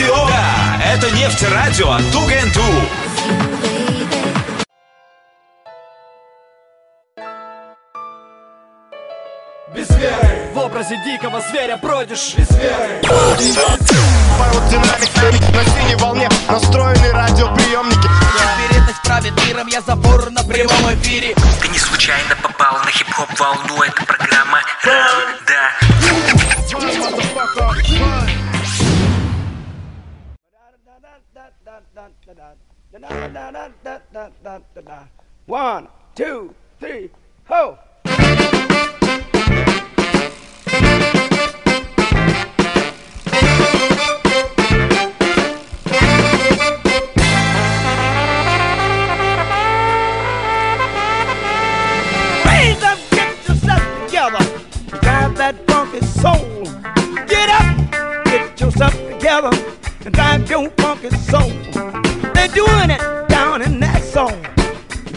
радио. Да, это нефть радио Тугенту. Без веры. В образе дикого зверя бродишь. Без веры. Аэродинамик на синей волне Настроены радиоприемники. Вероятность правит миром, я забор на прямом эфире. Ты не случайно попал на хип-хоп волну Это программа да One, two, three, ho! Please up, get yourself together, drive that bumpy soul. Get up, get yourself together, and drive your funky soul. They're doing it down in that soul.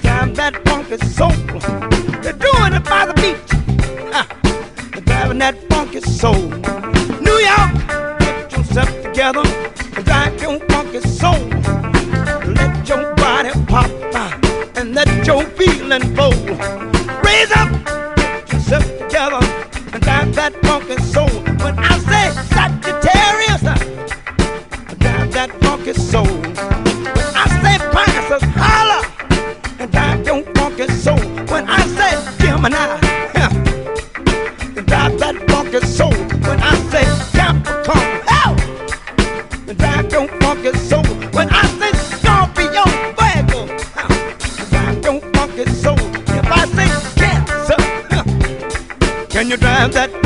Drive that funky soul. They're doing it by the beach. They're driving that funky soul. New York, get yourself together, and drive your funky soul. Let your body pop and let your feeling flow. Raise up, get yourself together and drive that funky soul. When I say Sagittarius, drive that funky soul. Just holler. And I don't want it so when I say Gemini. Yeah. And I that funky soul when I say Capricorn. Oh! And I don't want it so when I say Scorpio. Virgo. And I don't want it so if I say Cancer. Can you drive that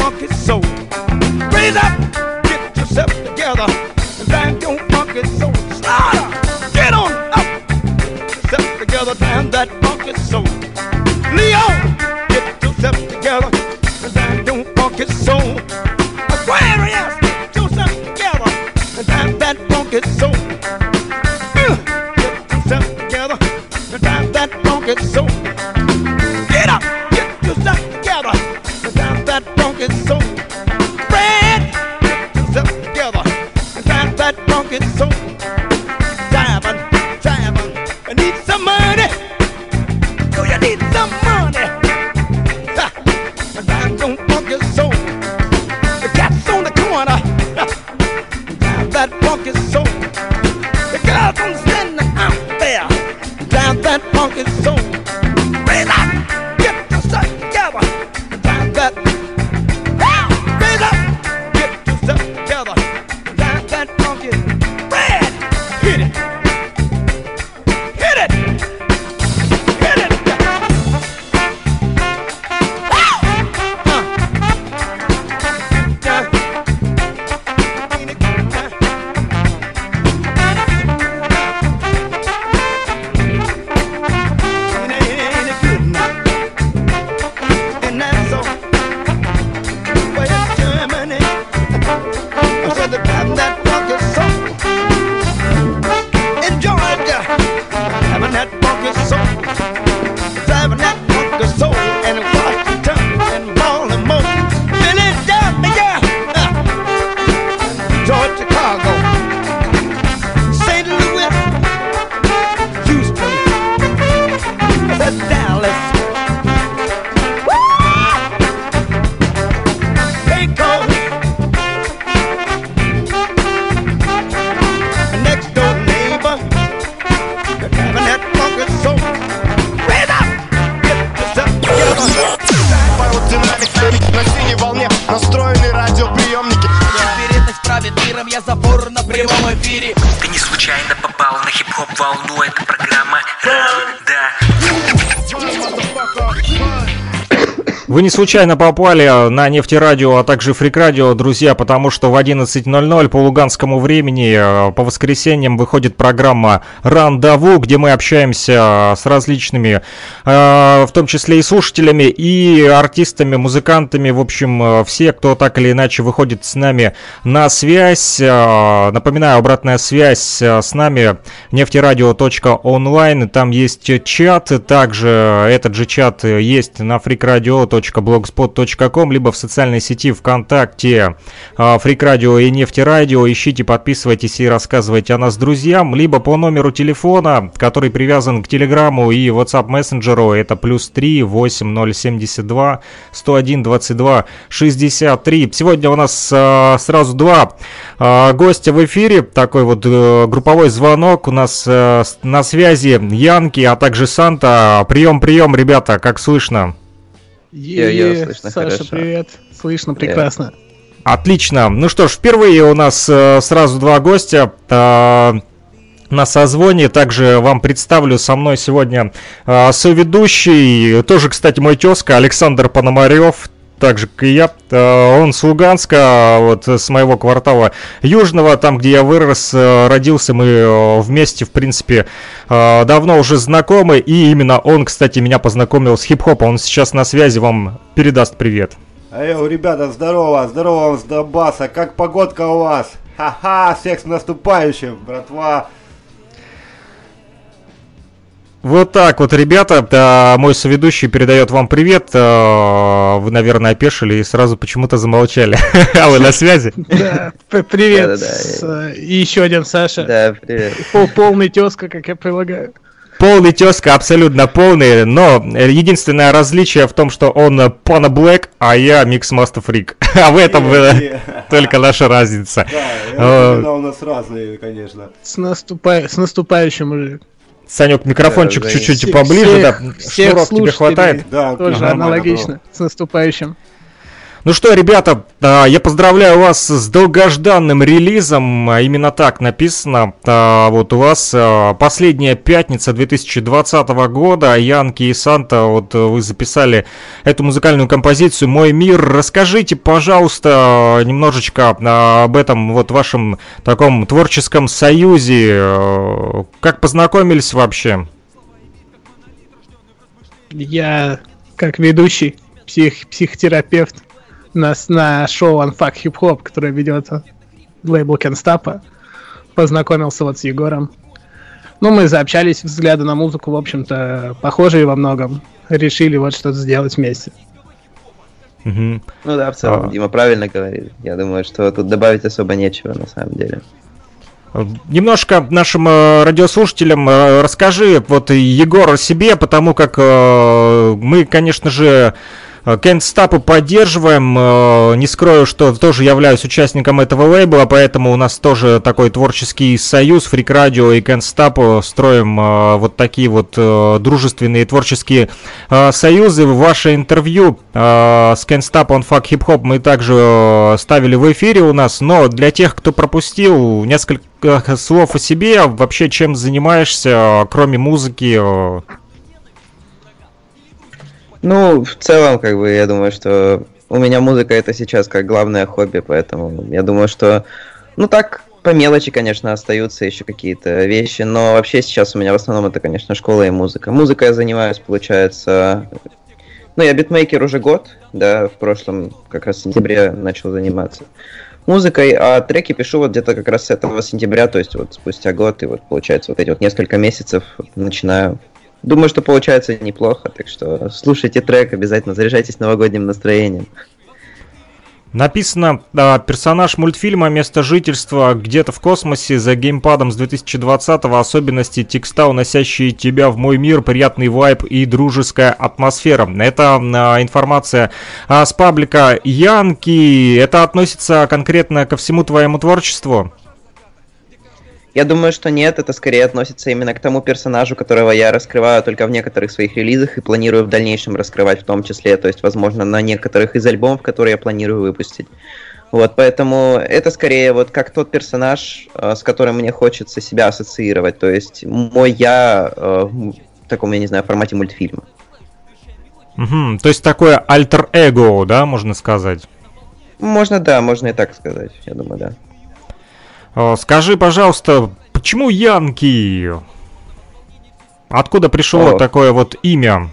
случайно попали на нефтерадио, а также фрик-радио, друзья, потому что в 11.00 по луганскому времени э, по воскресеньям выходит программа «Рандаву», где мы общаемся с различными, э, в том числе и слушателями, и артистами, музыкантами, в общем, э, все, кто так или иначе выходит с нами на связь. Напоминаю, обратная связь с нами нефтерадио.онлайн, там есть чат, также этот же чат есть на freakradio.com freakradio.blogspot.com, либо в социальной сети ВКонтакте Freak Radio и Нефтерадио. Ищите, подписывайтесь и рассказывайте о нас друзьям, либо по номеру телефона, который привязан к Телеграму и WhatsApp мессенджеру. Это плюс 3 8072 101 22 63. Сегодня у нас а, сразу два а, гостя в эфире. Такой вот а, групповой звонок. У нас а, на связи Янки, а также Санта. Прием, прием, ребята, как слышно? Е-е, слышно Саша, хорошо. привет. Слышно прекрасно. Отлично. Ну что ж, впервые у нас э, сразу два гостя. Э, на созвоне. Также вам представлю со мной сегодня э, соведущий, тоже, кстати, мой тезка Александр Пономарев, так же, как и я. Э, он с Луганска, вот с моего квартала Южного, там, где я вырос, э, родился, мы э, вместе, в принципе, давно уже знакомы. И именно он, кстати, меня познакомил с хип-хопом. Он сейчас на связи, вам передаст привет. Эй, ребята, здорово, здорово вам с Донбасса, как погодка у вас? Ха-ха, всех с наступающим, братва. Вот так вот, ребята, да, мой соведущий передает вам привет. Вы, наверное, опешили и сразу почему-то замолчали. А вы на связи? Да, привет. И еще один Саша. Да, привет. Полный тезка, как я прилагаю. Полный тезка, абсолютно полный, но единственное различие в том, что он Пана Блэк, а я Микс Master Freak. А в этом только наша разница. Да, у нас разные, конечно. С наступающим уже. Санек, микрофончик да, чуть-чуть всех, поближе, да, всех шнуров тебе хватает? Да, тоже ага, аналогично, с наступающим. Ну что, ребята, а, я поздравляю вас с долгожданным релизом. А, именно так написано. А, вот у вас последняя пятница 2020 года. Янки и Санта, вот вы записали эту музыкальную композицию «Мой мир». Расскажите, пожалуйста, немножечко об этом вот вашем таком творческом союзе. Как познакомились вообще? Я как ведущий, псих, психотерапевт, нас на шоу Unfuck Hip Hop, которое ведет лейбл Кенстапа. Познакомился вот с Егором. Ну, мы заобщались, взгляды на музыку, в общем-то, похожие во многом. Решили вот что-то сделать вместе. Угу. Ну да, в целом, а... Дима правильно говорит. Я думаю, что тут добавить особо нечего на самом деле. Немножко нашим э, радиослушателям э, расскажи, вот Егор о себе, потому как э, мы, конечно же, Кент Стапу поддерживаем. Э, не скрою, что тоже являюсь участником этого лейбла, поэтому у нас тоже такой творческий союз, Фрик Радио и Кент Стапу строим э, вот такие вот э, дружественные творческие союзы. Ваше интервью с Кент Стап on Fuck Hip Hop мы также ставили в эфире у нас, но для тех, кто пропустил, несколько слов о себе, вообще чем занимаешься, кроме музыки, ну, в целом, как бы, я думаю, что у меня музыка это сейчас как главное хобби, поэтому я думаю, что, ну так, по мелочи, конечно, остаются еще какие-то вещи, но вообще сейчас у меня в основном это, конечно, школа и музыка. Музыка я занимаюсь, получается, ну, я битмейкер уже год, да, в прошлом, как раз в сентябре начал заниматься музыкой, а треки пишу вот где-то как раз с этого сентября, то есть вот спустя год, и вот получается вот эти вот несколько месяцев начинаю Думаю, что получается неплохо, так что слушайте трек, обязательно заряжайтесь новогодним настроением. Написано, э, персонаж мультфильма «Место жительства» где-то в космосе за геймпадом с 2020-го, особенности текста, уносящие тебя в мой мир, приятный вайб и дружеская атмосфера. Это э, информация э, с паблика Янки. Это относится конкретно ко всему твоему творчеству? Я думаю, что нет, это скорее относится именно к тому персонажу, которого я раскрываю только в некоторых своих релизах и планирую в дальнейшем раскрывать в том числе, то есть, возможно, на некоторых из альбомов, которые я планирую выпустить. Вот, поэтому это скорее вот как тот персонаж, э, с которым мне хочется себя ассоциировать, то есть мой я э, в таком, я не знаю, формате мультфильма. Угу, то есть такое альтер-эго, да, можно сказать? Можно, да, можно и так сказать, я думаю, да. Скажи, пожалуйста, почему Янки? Откуда пришло О. такое вот имя?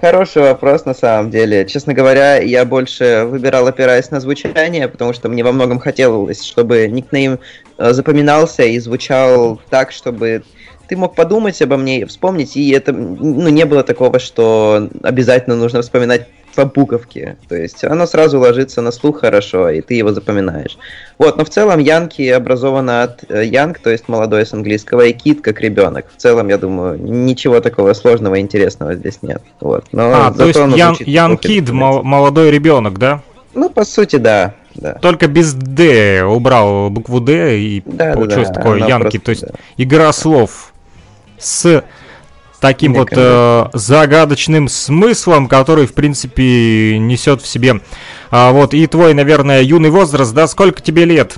Хороший вопрос на самом деле. Честно говоря, я больше выбирал, опираясь на звучание, потому что мне во многом хотелось, чтобы никнейм э, запоминался и звучал так, чтобы ты мог подумать обо мне, вспомнить, и это, ну, не было такого, что обязательно нужно вспоминать по буковке. То есть оно сразу ложится на слух хорошо, и ты его запоминаешь. Вот, но в целом Янки образована от э, Янг, то есть молодой с английского, и Кит как ребенок. В целом, я думаю, ничего такого сложного и интересного здесь нет. Вот. Но А, то есть Ян, Ян Кид, молодой ребенок, да? Ну, по сути, да. да. Только без Д убрал букву Д и Да, получилось да, такое Янки. просто, То есть да. игра слов с таким вот э, загадочным смыслом, который, в принципе, несет в себе. А, вот, и твой, наверное, юный возраст, да, сколько тебе лет?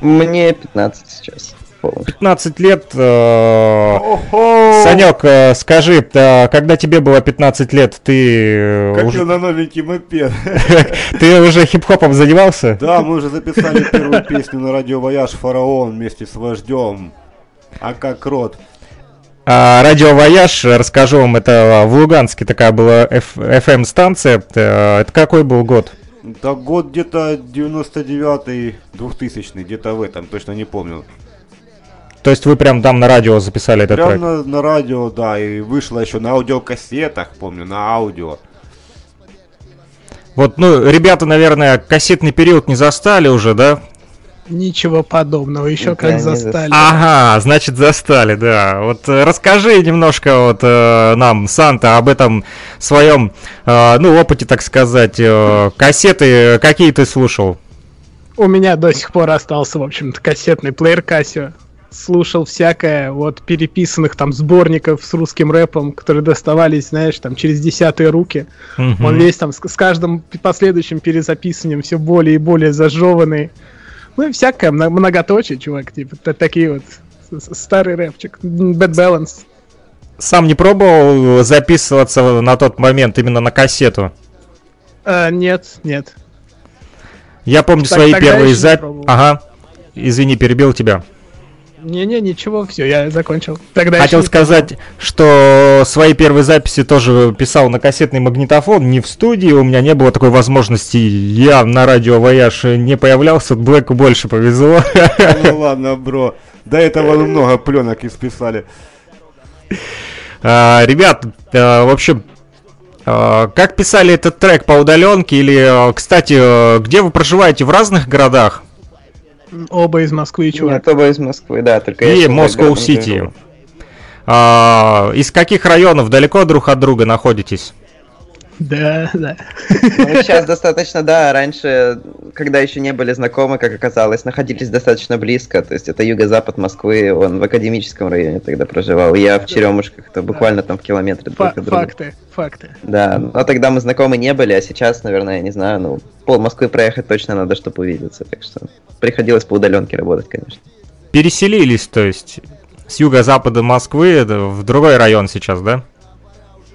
Мне 15 сейчас. полностью. 15 лет. Э, Санек, э, скажи, э, когда тебе было 15 лет, ты, э, Как уже, я на новенький мопед. ты уже хип-хопом занимался? Да, мы уже записали первую песню на радио Вояж Фараон вместе с вождем. А как рот. А, Радио Вояж, расскажу вам, это в Луганске такая была FM-станция. Это какой был год? Да год где-то 99-й, 2000 где-то в этом, точно не помню. То есть вы прям там на радио записали этот Прям трек? на, на радио, да, и вышло еще на аудиокассетах, помню, на аудио. Вот, ну, ребята, наверное, кассетный период не застали уже, да? Ничего подобного, еще Да, как не застали. Ага, значит застали, да. Вот э, расскажи немножко вот э, нам, Санта, об этом своем, э, ну, опыте, так сказать. Э, кассеты какие ты слушал? У меня до сих пор остался, в общем-то, кассетный плеер Casio. Слушал всякое, вот переписанных там сборников с русским рэпом, которые доставались, знаешь, там через десятые руки. Мгм. Он весь там с, с каждым последующим перезаписыванием все более и более зажеванный. Ну и всякое, мно- многоточие, чувак, типа, такие вот старый рэпчик. Bad Balance. Сам не пробовал записываться на тот момент именно на кассету? А, нет, нет. Я помню Так- свои первые записи. Ага. Извини, перебил тебя. Не-не, ничего, все, я закончил. Тогда Хотел еще не сказать, что свои первые записи тоже писал на кассетный магнитофон, не в студии, у меня не было такой возможности, я на радио Вояж не появлялся, Блэку больше повезло. Ну ладно, бро. До этого много пленок исписали. А, Ребят, а, в общем, а, как писали этот трек по удаленке или, а, кстати, где вы проживаете, в разных городах? Оба из Москвы, чувак. Нет, оба из Москвы, да, только И сейчас за Москва городом Сити. живу. А, Из каких районов далеко друг от друга находитесь? Да, да. Ну, сейчас достаточно, да, раньше, когда еще не были знакомы, как оказалось, находились достаточно близко, то есть это юго-запад Москвы, он в академическом районе тогда проживал, я в Черемушках, это буквально там в километре друг Фа- от друга. факты, факты. Да, но тогда мы знакомы не были, а сейчас, наверное, я не знаю, ну, пол Москвы проехать точно надо, чтобы увидеться, так что приходилось по удаленке работать, конечно. Переселились, то есть, с юго-запада Москвы в другой район сейчас, да?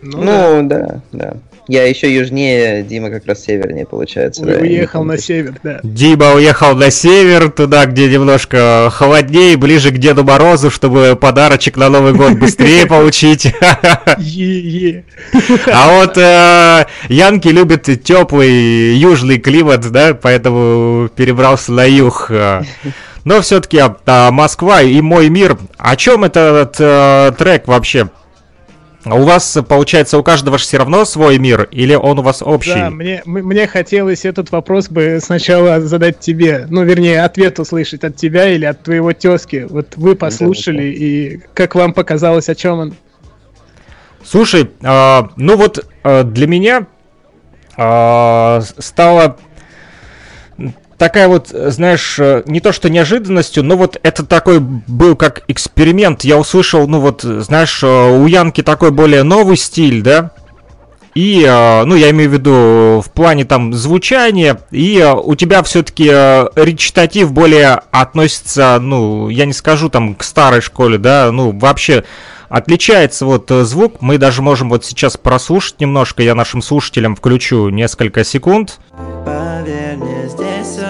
Ну, да. Ну, да, да. Я еще южнее, Дима как раз севернее, получается. Да, Уехал на север, да. Дима уехал на север, туда, где немножко холоднее, ближе к Деду Морозу, чтобы подарочек на Новый год быстрее получить. Е-е. А вот э, Янки любит теплый южный климат, да, поэтому перебрался на юг. Но все-таки Москва и мой мир. О чем этот э, трек вообще? У вас, получается, у каждого же все равно свой мир, или он у вас общий? Да, мне, мне хотелось этот вопрос бы сначала задать тебе. Ну, вернее, ответ услышать от тебя или от твоего тезки. Вот вы послушали, и как вам показалось, о чем он? Слушай, а, ну вот а, для меня а, с- стало такая вот, э, знаешь, э, не то что неожиданностью, но вот это такой был как эксперимент. Я услышал, ну вот, э, знаешь, у Янки такой более новый стиль, да? И, ну, я имею в виду в плане там звучания, и у тебя все-таки речитатив более относится, ну, я не скажу там к старой школе, да, ну, вообще отличается вот звук. Мы даже можем вот сейчас прослушать немножко, я нашим слушателям включу несколько секунд. Поверь мне, здесь все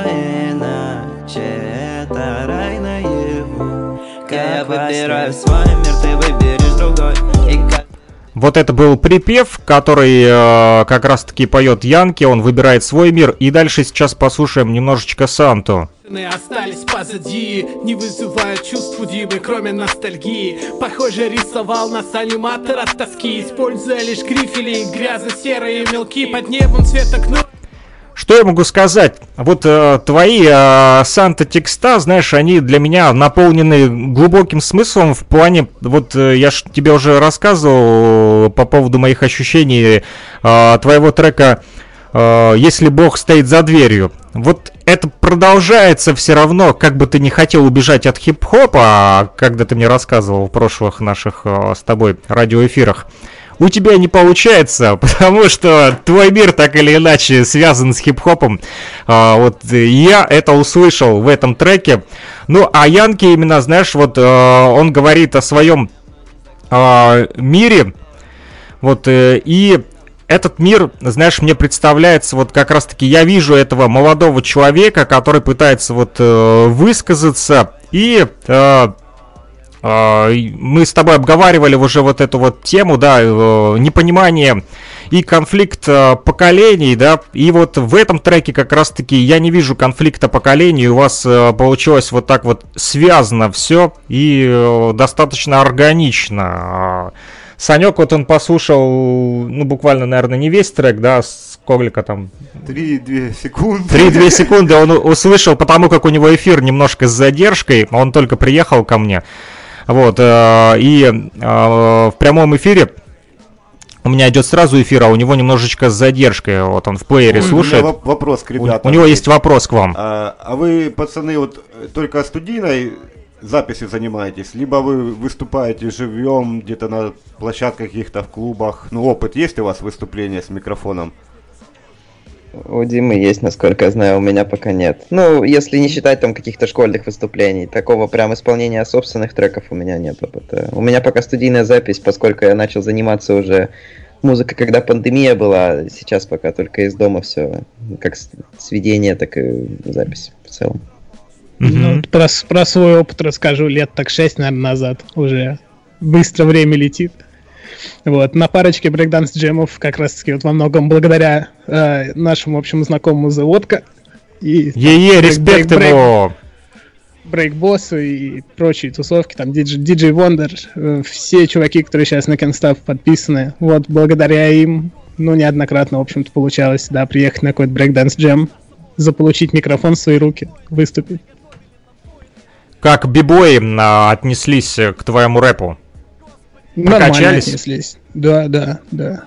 иначе. Это рай наяву. Я выбираю свой мир, ты выберешь другой. И как Вот это был припев, который э, как раз таки поет Янки, он выбирает свой мир. И дальше сейчас послушаем немножечко Санту. остались позади Не вызывают чувств у Димы, кроме ностальгии. Похоже, рисовал нас аниматор от тоски. Используя лишь грифели, грязно-серые мелки Под небом цвета кнут Что я могу сказать? Вот э, твои э, Санта текста, знаешь, они для меня наполнены глубоким смыслом в плане, вот э, я ж тебе уже рассказывал по поводу моих ощущений э, твоего трека э, «Если Бог стоит за дверью». Вот это продолжается все равно, как бы ты не хотел убежать от хип-хопа, когда ты мне рассказывал в прошлых наших э, с тобой радиоэфирах у тебя не получается, потому что твой мир так или иначе связан с хип-хопом. А, вот я это услышал в этом треке. Ну, а Янки именно, знаешь, вот а, он говорит о своем а, мире. Вот, э, и этот мир, знаешь, мне представляется, вот как раз-таки я вижу этого молодого человека, который пытается вот э, высказаться и э, мы с тобой обговаривали уже вот эту вот тему, да, э, непонимание и конфликт э, поколений, да, и вот в этом треке как раз-таки я не вижу конфликта поколений, у вас э, получилось вот так вот связано все и достаточно органично. А, Санек, вот он послушал, ну, буквально, наверное, не весь трек, да, сколько там? Три-две секунды. Три-две секунды он услышал, потому как у него эфир немножко с задержкой, он только приехал ко мне. Вот, э, и э, в прямом эфире у меня идет сразу эфир, а у него немножечко с задержкой. Вот он в плеере Ой, слушает. У меня вопрос к ребятам. У, у него есть вопрос к вам. А, а вы, пацаны, вот только студийной записью занимаетесь, либо вы выступаете живьем где-то на площадках каких-то в клубах? Ну, опыт есть у вас выступления с микрофоном? У Димы есть, насколько я знаю, у меня пока нет. Ну, если не считать там каких-то школьных выступлений, такого прям исполнения собственных треков у меня нет опыта. У меня пока студийная запись, поскольку я начал заниматься уже музыкой, когда пандемия была, сейчас пока только из дома все, как сведение, так и запись в целом. Ну, про, про свой опыт расскажу лет так шесть, наверное, назад уже. Быстро время летит. Вот, на парочке брейкданс джемов как раз таки вот во многом благодаря э, нашему общему знакомому Заводка. И Е-е, респект ему! Брейкбоссу и прочие тусовки, там DJ, DJ Wonder, все чуваки, которые сейчас на Canstaff подписаны, вот благодаря им, ну, неоднократно, в общем-то, получалось, да, приехать на какой-то брейкданс джем, заполучить микрофон в свои руки, выступить. Как бибои а, отнеслись к твоему рэпу? Покачались? Отнеслись. Да, да, да.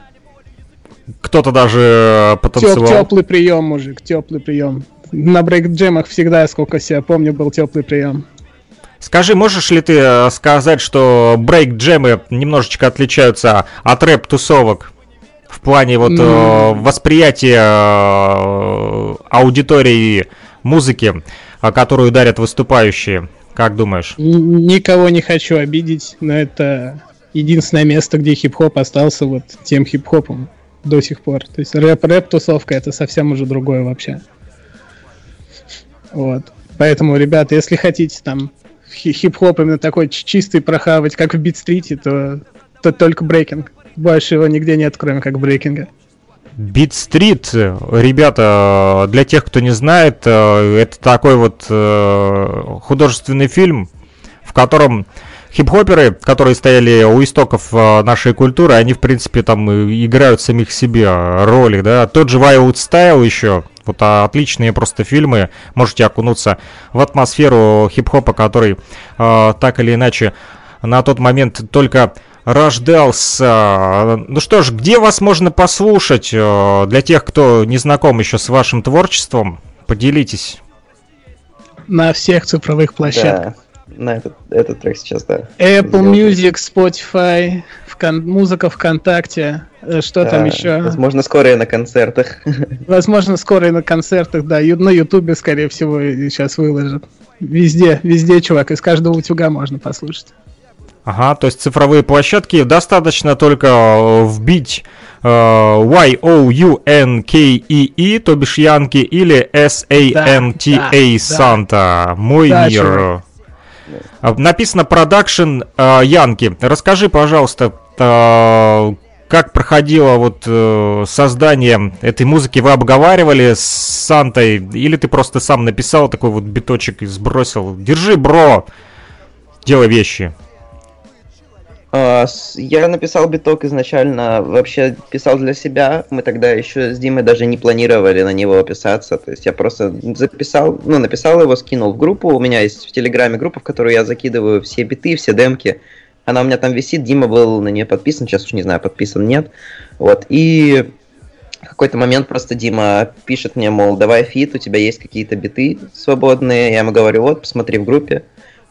Кто-то даже потанцевал. Теп, теплый прием, мужик, теплый прием. На брейк-джемах всегда, сколько себя помню, был теплый прием. Скажи, можешь ли ты э, сказать, что брейк-джемы немножечко отличаются от рэп-тусовок? В плане вот mm. восприятия э, аудитории музыки, которую дарят выступающие. Как думаешь? Никого не хочу обидеть, но это единственное место, где хип-хоп остался вот тем хип-хопом до сих пор. То есть рэп-рэп-тусовка это совсем уже другое вообще. Вот. Поэтому, ребята, если хотите там хип-хоп именно такой чистый прохавать, как в Бит-стрите, то, то только брейкинг. Больше его нигде нет, кроме как брейкинга. Street, ребята, для тех, кто не знает, э, это такой вот э, художественный фильм, в котором хип-хоперы, которые стояли у истоков э, нашей культуры, они, в принципе, там играют самих себе роли, да. Тот же Wild Style еще, вот а, отличные просто фильмы, можете окунуться в атмосферу хип-хопа, который э, так или иначе на тот момент только рождался. Ну что ж, где вас можно послушать э, для тех, кто не знаком еще с вашим творчеством? Поделитесь. На всех цифровых площадках. Да на этот, этот трек сейчас, да. Apple Music, Spotify, вкон, музыка ВКонтакте, э, что да, там еще? Возможно, скоро и на концертах. Возможно, скоро и на концертах, да. На Ютубе, скорее всего, сейчас выложат. Везде, везде, чувак, из каждого утюга можно послушать. Ага, то есть цифровые площадки достаточно только э, вбить э, Y-O-U-N-K-E-E, то бишь Янки, или S-A-N-T-A, Санта, мой да, мир. Чувак. А, написано Production Янки. Расскажи, пожалуйста, как проходило вот э, создание этой музыки? Вы обговаривали с Сантой? Или ты просто сам написал такой вот биточек и сбросил? Держи, бро! Делай вещи. А, Я написал биток изначально, вообще писал для себя. Мы тогда еще с Димой даже не планировали на него писаться. То есть я просто записал, ну, написал его, скинул в группу. У меня есть в Телеграме группа, в которую я закидываю все биты, все демки. Она у меня там висит, Дима был на нее подписан, сейчас уж не знаю, подписан нет. Вот, и в какой-то момент просто Дима пишет мне, мол, давай фит, у тебя есть какие-то биты свободные. Я ему говорю, вот, посмотри в группе.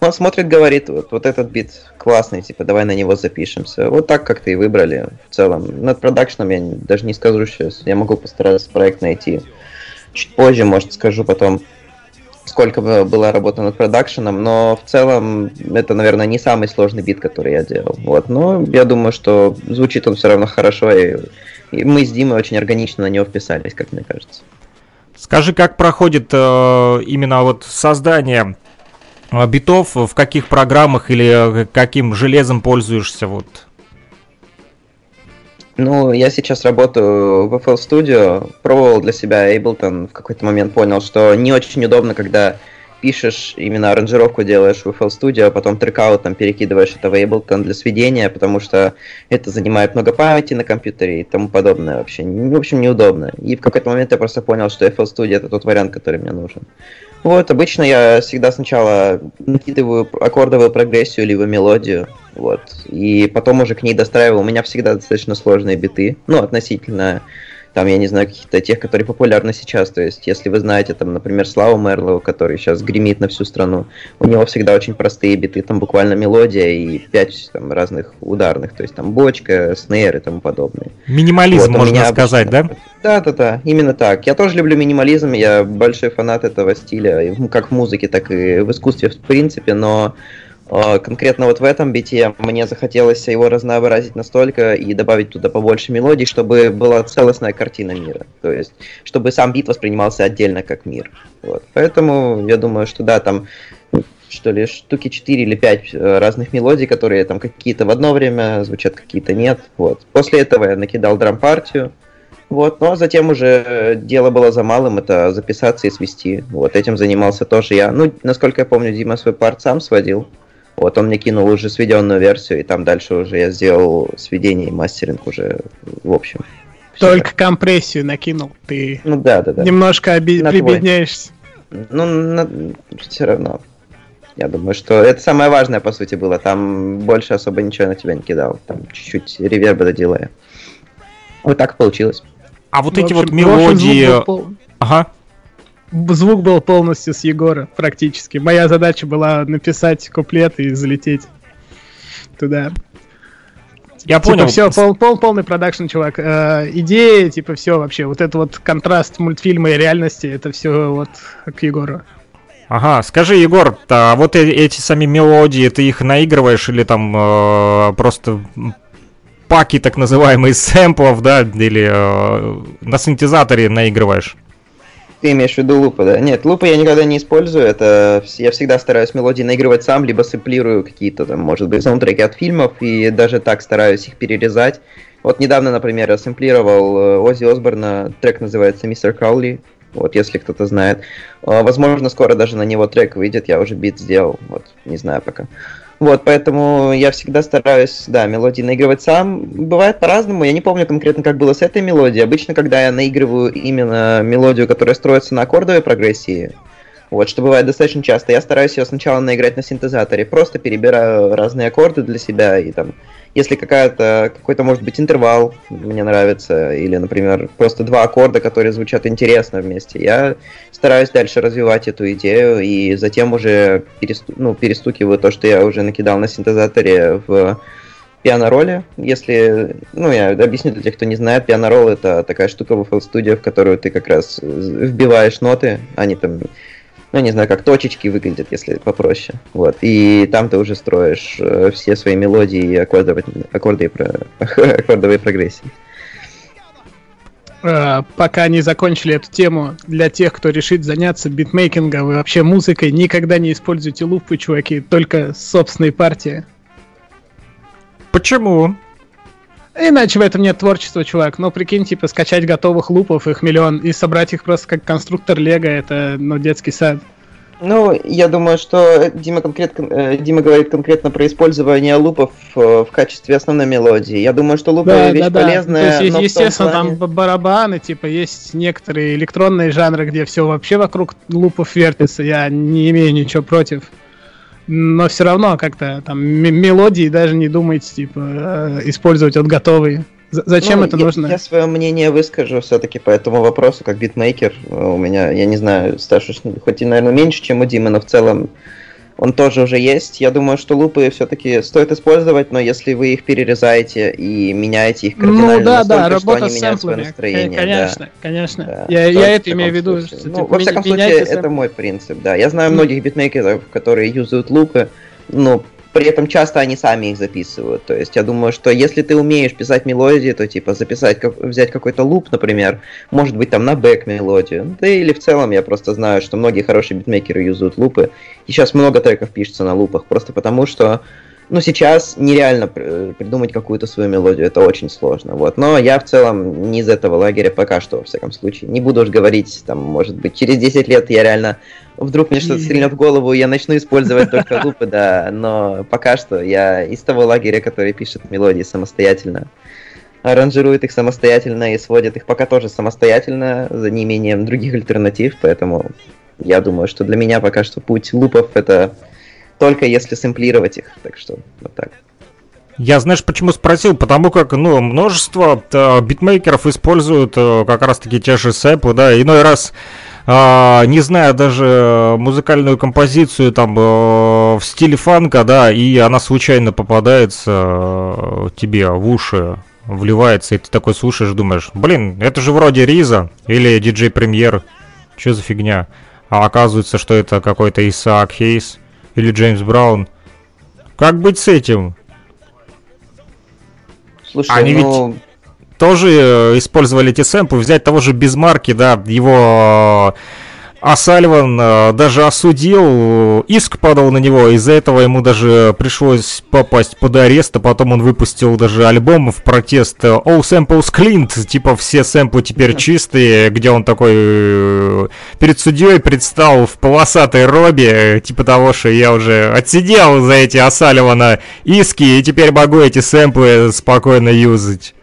Он смотрит, говорит, вот, вот этот бит классный, типа, давай на него запишемся. Вот так как-то и выбрали в целом. Над продакшном я даже не скажу сейчас. Я могу постараться проект найти чуть позже, может, скажу потом, сколько бы была работа над продакшеном, но в целом это, наверное, не самый сложный бит, который я делал. Вот, но я думаю, что звучит он все равно хорошо, и, и мы с Димой очень органично на него вписались, как мне кажется. Скажи, как проходит э, именно вот создание битов, в каких программах или э, каким железом пользуешься? Вот. Ну, я сейчас работаю в FL Studio, пробовал для себя Ableton, в какой-то момент понял, что не очень удобно, когда пишешь, именно аранжировку делаешь в FL Studio, а потом трекаут там перекидываешь это в Ableton для сведения, потому что это занимает много памяти на компьютере и тому подобное вообще. В общем, неудобно. И в какой-то момент я просто понял, что FL Studio это тот вариант, который мне нужен. Вот, обычно я всегда сначала накидываю аккордовую прогрессию либо мелодию, вот, и потом уже к ней достраиваю. У меня всегда достаточно сложные биты, ну, относительно, там, я не знаю, каких-то тех, которые популярны сейчас. То есть, если вы знаете, там, например, Славу Мерлоу, который сейчас гремит на всю страну, у него всегда очень простые биты, там буквально мелодия и пять там, разных ударных, то есть там бочка, снейр и тому подобное. Минимализм, Вот, можно сказать, да? Да, да, да, именно так. Я тоже люблю минимализм, я большой фанат этого стиля, как в музыке, так и в искусстве в принципе, но конкретно вот в этом бите мне захотелось его разнообразить настолько и добавить туда побольше мелодий, чтобы была целостная картина мира. То есть, чтобы сам бит воспринимался отдельно как мир. Вот. Поэтому я думаю, что да, там что ли, штуки 4 или 5 разных мелодий, которые там какие-то в одно время звучат, какие-то нет. Вот. После этого я накидал драм-партию, вот, но затем уже э, дело было за малым, это записаться и свести. Вот, этим занимался тоже я. Ну, насколько я помню, Дима свой парт сам сводил. Вот, он мне кинул уже сведенную версию, и там дальше уже я сделал сведение и мастеринг уже в общем. Только компрессию накинул. Ты Ну да, да, да. немножко оби- На твой. прибедняешься. Ну, все равно. Я думаю, что это самое важное, по сути, было. Там больше особо ничего на тебя не кидал. Там чуть-чуть реверба доделая. Вот так получилось. А вот В эти вот общем- в общем, мелодии... звук был Ага. Звук был полностью с Егора, практически. Моя задача была написать куплет и залететь туда. Я типа, понял. все, пол, пол- полный продакшн, чувак. Э, идея, типа, все вообще. Вот это вот контраст мультфильма и реальности, это все вот к Егору. Ага, скажи, Егор, а вот э- эти сами мелодии, ты их наигрываешь или там э, просто паки так называемые сэмплов, да, или э, на синтезаторе наигрываешь? Ты имеешь в виду лупы, да? Нет, лупы я никогда не использую. Это я всегда стараюсь мелодии наигрывать сам, либо сэмплирую какие-то там, может быть, саундтреки от фильмов, и даже так стараюсь их перерезать. Вот недавно, например, я сэмплировал э, Оззи Осборна, трек называется «Мистер Краули», вот, если кто-то знает. Э, Возможно, скоро даже на него трек выйдет, я уже бит сделал, вот, не знаю пока. Вот, поэтому я всегда стараюсь, да, мелодии наигрывать сам. Бывает по-разному, я не помню конкретно, как было с этой мелодией. Обычно, когда я наигрываю именно мелодию, которая строится на аккордовой прогрессии, вот, что бывает достаточно часто, я стараюсь ее сначала наиграть на синтезаторе, просто перебираю разные аккорды для себя, и там, если какая-то, какой-то, может быть, интервал мне нравится, или, например, просто два аккорда, которые звучат интересно вместе, я стараюсь дальше развивать эту идею, и затем уже пересту- ну, перестукиваю то, что я уже накидал на синтезаторе в пиано-роле. Если, ну, я объясню для тех, кто не знает, пиано-ролл это такая штука в FL Studio, в которую ты как раз вбиваешь ноты, они там, ну, не знаю, как точечки выглядят, если попроще. Вот. И там ты уже строишь э, все свои мелодии и аккордовые, аккорды и про- аккордовые прогрессии. Э, пока не закончили эту тему, для тех, кто решит заняться битмейкингом и вообще музыкой, никогда не используйте лупы, чуваки, только собственные партии. Почему? Иначе в этом нет творчества, чувак. Ну, прикинь, типа, скачать готовых лупов, их миллион, и собрать их просто как конструктор Лего, это, ну, детский сад. Ну, я думаю, что Дима, конкретно, э, Дима говорит конкретно про использование лупов э, в качестве основной мелодии. Я думаю, что лупы Да, вещь да, да. полезная. То есть, но естественно, плане- там барабаны, типа, есть некоторые электронные жанры, где все вообще вокруг лупов вертится. Я не имею ничего против. Но все равно как-то там мелодии даже не думайте, типа, э, использовать вот готовые. Зачем Ну, это я, нужно? Я свое мнение выскажу все-таки по этому вопросу, как битмейкер. У меня, я не знаю, стаж хоть и, наверное, меньше, чем у Димы, но в целом он тоже уже есть. Я думаю, что лупы все-таки стоит использовать, но если вы их перерезаете и меняете их кардинально Ну да, да, настолько, что работа они с меняют свое настроение. Конечно, да. конечно. Да, Я, я это имею в виду. что, Ну, типа, во всяком случае, это сэмп- мой принцип, да. Я знаю Мгм. многих битмейкеров, которые юзают лупы, но при этом часто они сами их записывают. То есть я думаю, что если ты умеешь писать мелодии, то типа записать, как- взять какой-то луп, например, может быть там на бэк мелодию. Да или в целом я просто знаю, что многие хорошие битмейкеры юзают лупы. И сейчас много треков пишется на лупах, просто потому что ну, сейчас нереально пр- придумать какую-то свою мелодию, это очень сложно, вот. Но я в целом не из этого лагеря пока что, во всяком случае. Не буду уж говорить, там, может быть, через 10 лет я реально вдруг мне что-то стрельнет в голову, я начну использовать только лупы, да, но пока что я из того лагеря, который пишет мелодии самостоятельно, аранжирует их самостоятельно и сводит их пока тоже самостоятельно, за неимением других альтернатив, поэтому я думаю, что для меня пока что путь лупов это только если сэмплировать их, так что вот так. Я, знаешь, почему спросил? Потому как, ну, множество э, битмейкеров используют э, как раз-таки те же сэплы, да, иной раз, а, не зная даже музыкальную композицию там э, в стиле фанка, да, и она случайно попадается э, тебе в уши, вливается, и ты такой слушаешь, думаешь, блин, это же вроде Риза или диджей Премьер, что за фигня? А оказывается, что это какой-то Исаак Хейс или Джеймс Браун. Как быть с этим? Слушай, Они ну, ведь тоже э, использовали эти сэмплы, взять того же Безмарки, да, его э, а Сальван э, даже осудил, иск подал на него, из-за этого ему даже пришлось попасть под арест, а потом он выпустил даже альбом в протест э, All Samples Cleaned, типа все сэмплы теперь чистые, где он такой э, перед судьей предстал в полосатой робе, типа того, что я уже отсидел за эти Асаливана иски, и теперь могу эти сэмплы спокойно юзать.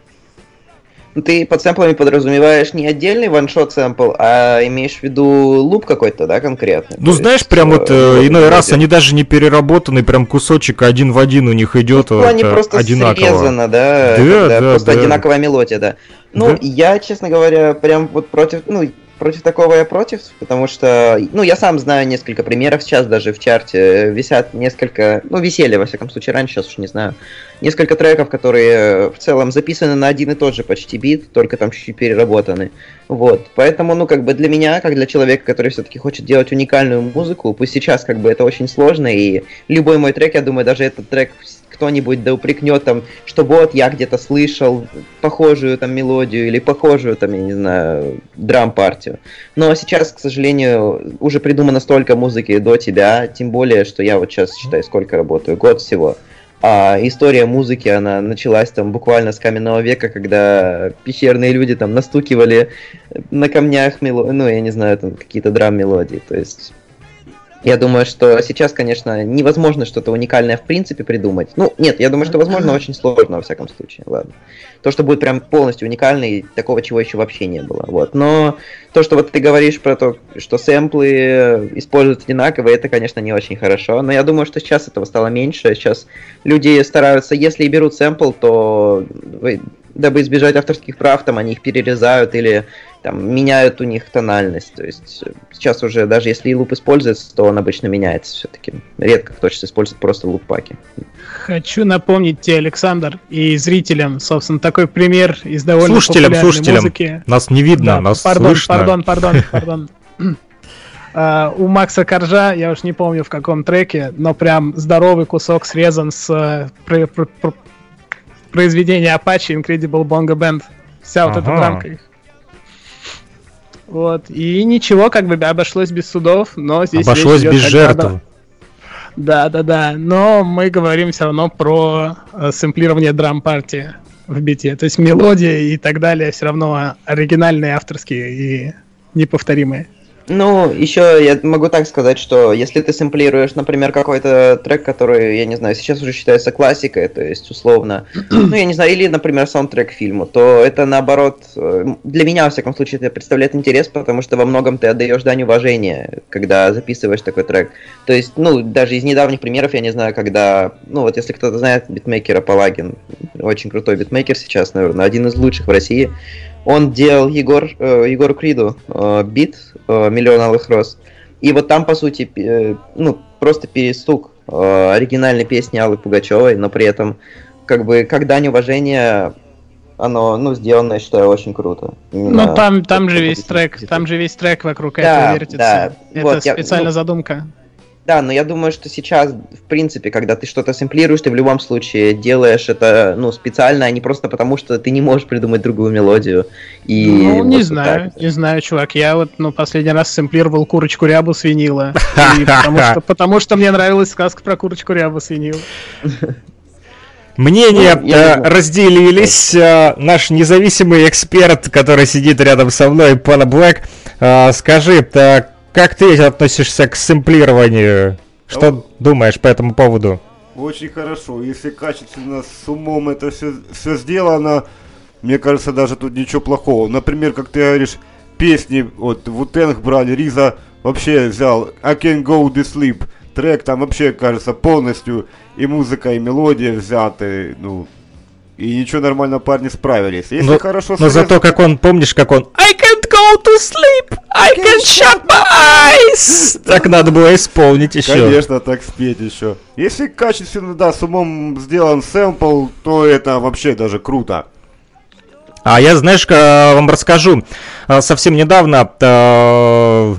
Ты под сэмплами подразумеваешь не отдельный ваншот сэмпл, а имеешь в виду луп какой-то, да, конкретный? Ну, знаешь, есть, прям э, вот э, ну, иной раз они даже не переработаны, прям кусочек один в один у них идет Ну, вот, они э, просто одинаково. срезано, да, Да, да, просто да. одинаковая мелодия, да. Ну, Да. я, честно говоря, прям вот против, ну, против такого я против, потому что, ну, я сам знаю несколько примеров, сейчас даже в чарте э, висят несколько, ну, висели, во всяком случае, раньше, сейчас уж не знаю, несколько треков, которые э, в целом записаны на один и тот же почти бит, только там чуть-чуть переработаны. Вот, поэтому, ну, как бы для меня, как для человека, который все-таки хочет делать уникальную музыку, пусть сейчас как бы это очень сложно, и любой мой трек, я думаю, даже этот трек кто-нибудь да упрекнет там, что вот я где-то слышал похожую там мелодию или похожую там, я не знаю, драм-партию. Но сейчас, к сожалению, уже придумано столько музыки до тебя, тем более, что я вот сейчас, считай, сколько работаю, год всего. А история музыки, она началась там буквально с каменного века, когда пещерные люди там настукивали на камнях, мело... ну, я не знаю, там какие-то драм-мелодии. То есть я думаю, что сейчас, конечно, невозможно что-то уникальное в принципе придумать. Ну, нет, я думаю, что возможно очень сложно, во всяком случае. Ладно. То, что будет прям полностью уникально, и такого, чего еще вообще не было. Вот. Но то, что вот ты говоришь про то, что сэмплы используют одинаково, это, конечно, не очень хорошо. Но я думаю, что сейчас этого стало меньше. Сейчас люди стараются, если и берут сэмпл, то вы- дабы избежать авторских прав, там они их перерезают или там меняют у них тональность. То есть э, сейчас уже даже если и луп используется, то он обычно меняется все-таки. Редко кто сейчас использует просто луп-паки. Хочу напомнить тебе, Александр, и зрителям, собственно, такой пример из довольно Слушателям, популярной слушателям, музыки. нас не видно, Да, нас пардон, слышно. пардон, пардон, пардон. А, у Макса Коржа, я уж не помню в каком треке, но прям здоровый кусок срезан с э, про- про- про- произведения Apache Incredible Bongo Band. Вся вот эта Ага. драмка их. Вот. И ничего, как бы обошлось без судов, но здесь Обошлось без жертв. надо. Да, да, да. Но мы говорим все равно про э, сэмплирование драм-партии. в бите. То есть мелодия и так далее все равно оригинальные, авторские и неповторимые. Ну, еще я могу так сказать, что если ты сэмплируешь, например, какой-то трек, который, я не знаю, сейчас уже считается классикой, то есть условно, ну, я не знаю, или, например, саундтрек к фильму, то это наоборот, э, для меня, во всяком случае, это представляет интерес, потому что во многом ты отдаешь дань уважения, когда записываешь такой трек. То есть, ну, даже из недавних примеров, я не знаю, когда, ну, вот если кто-то знает битмейкера Палагин, очень крутой битмейкер сейчас, наверное, один из лучших в России, он делал Егор, э, Егору Криду э, бит э, «Миллион алых роз». И вот там, по сути, э, ну, просто перестук э, оригинальной песни Аллы Пугачевой, но при этом, как бы, как дань уважения, оно, ну, сделано, я считаю, очень круто. Именно Ну там, там же весь трек, там же весь трек вокруг Да, этого вертится. да. Это Вот, я- специально ну, задумка. Да, но я думаю, что сейчас, в принципе, когда ты что-то сэмплируешь, ты в любом случае делаешь это, ну, специально, а не просто потому, что ты не можешь придумать другую мелодию. И ну, не вот знаю, так. не знаю, чувак. Я вот, ну, последний раз сэмплировал курочку рябу с винила. Потому, что, потому что мне нравилась сказка про курочку рябу с винила. Мнения Ну, я э, не разделились. Э, Наш независимый эксперт, который сидит рядом со мной, Пана Блэк, э, скажи, э, как ты относишься к сэмплированию? Что Ну, думаешь по этому поводу? Очень хорошо. Если качественно, с умом это все, все сделано, мне кажется, даже тут ничего плохого. Например, как ты говоришь, песни, вот Вутенг брали, Риза вообще взял I Can Go To Sleep. Трек там вообще, кажется, полностью и музыка, и мелодия взяты, ну, и ничего нормально парни справились. Если Но, хорошо но зато как он, помнишь, как он I can't go to sleep, I can shut my eyes. Так надо было исполнить еще. Конечно, так спеть еще. Если качественно, да, с умом сделан сэмпл, то это вообще даже круто. А я, знаешь, ка- вам расскажу. А, Совсем недавно э,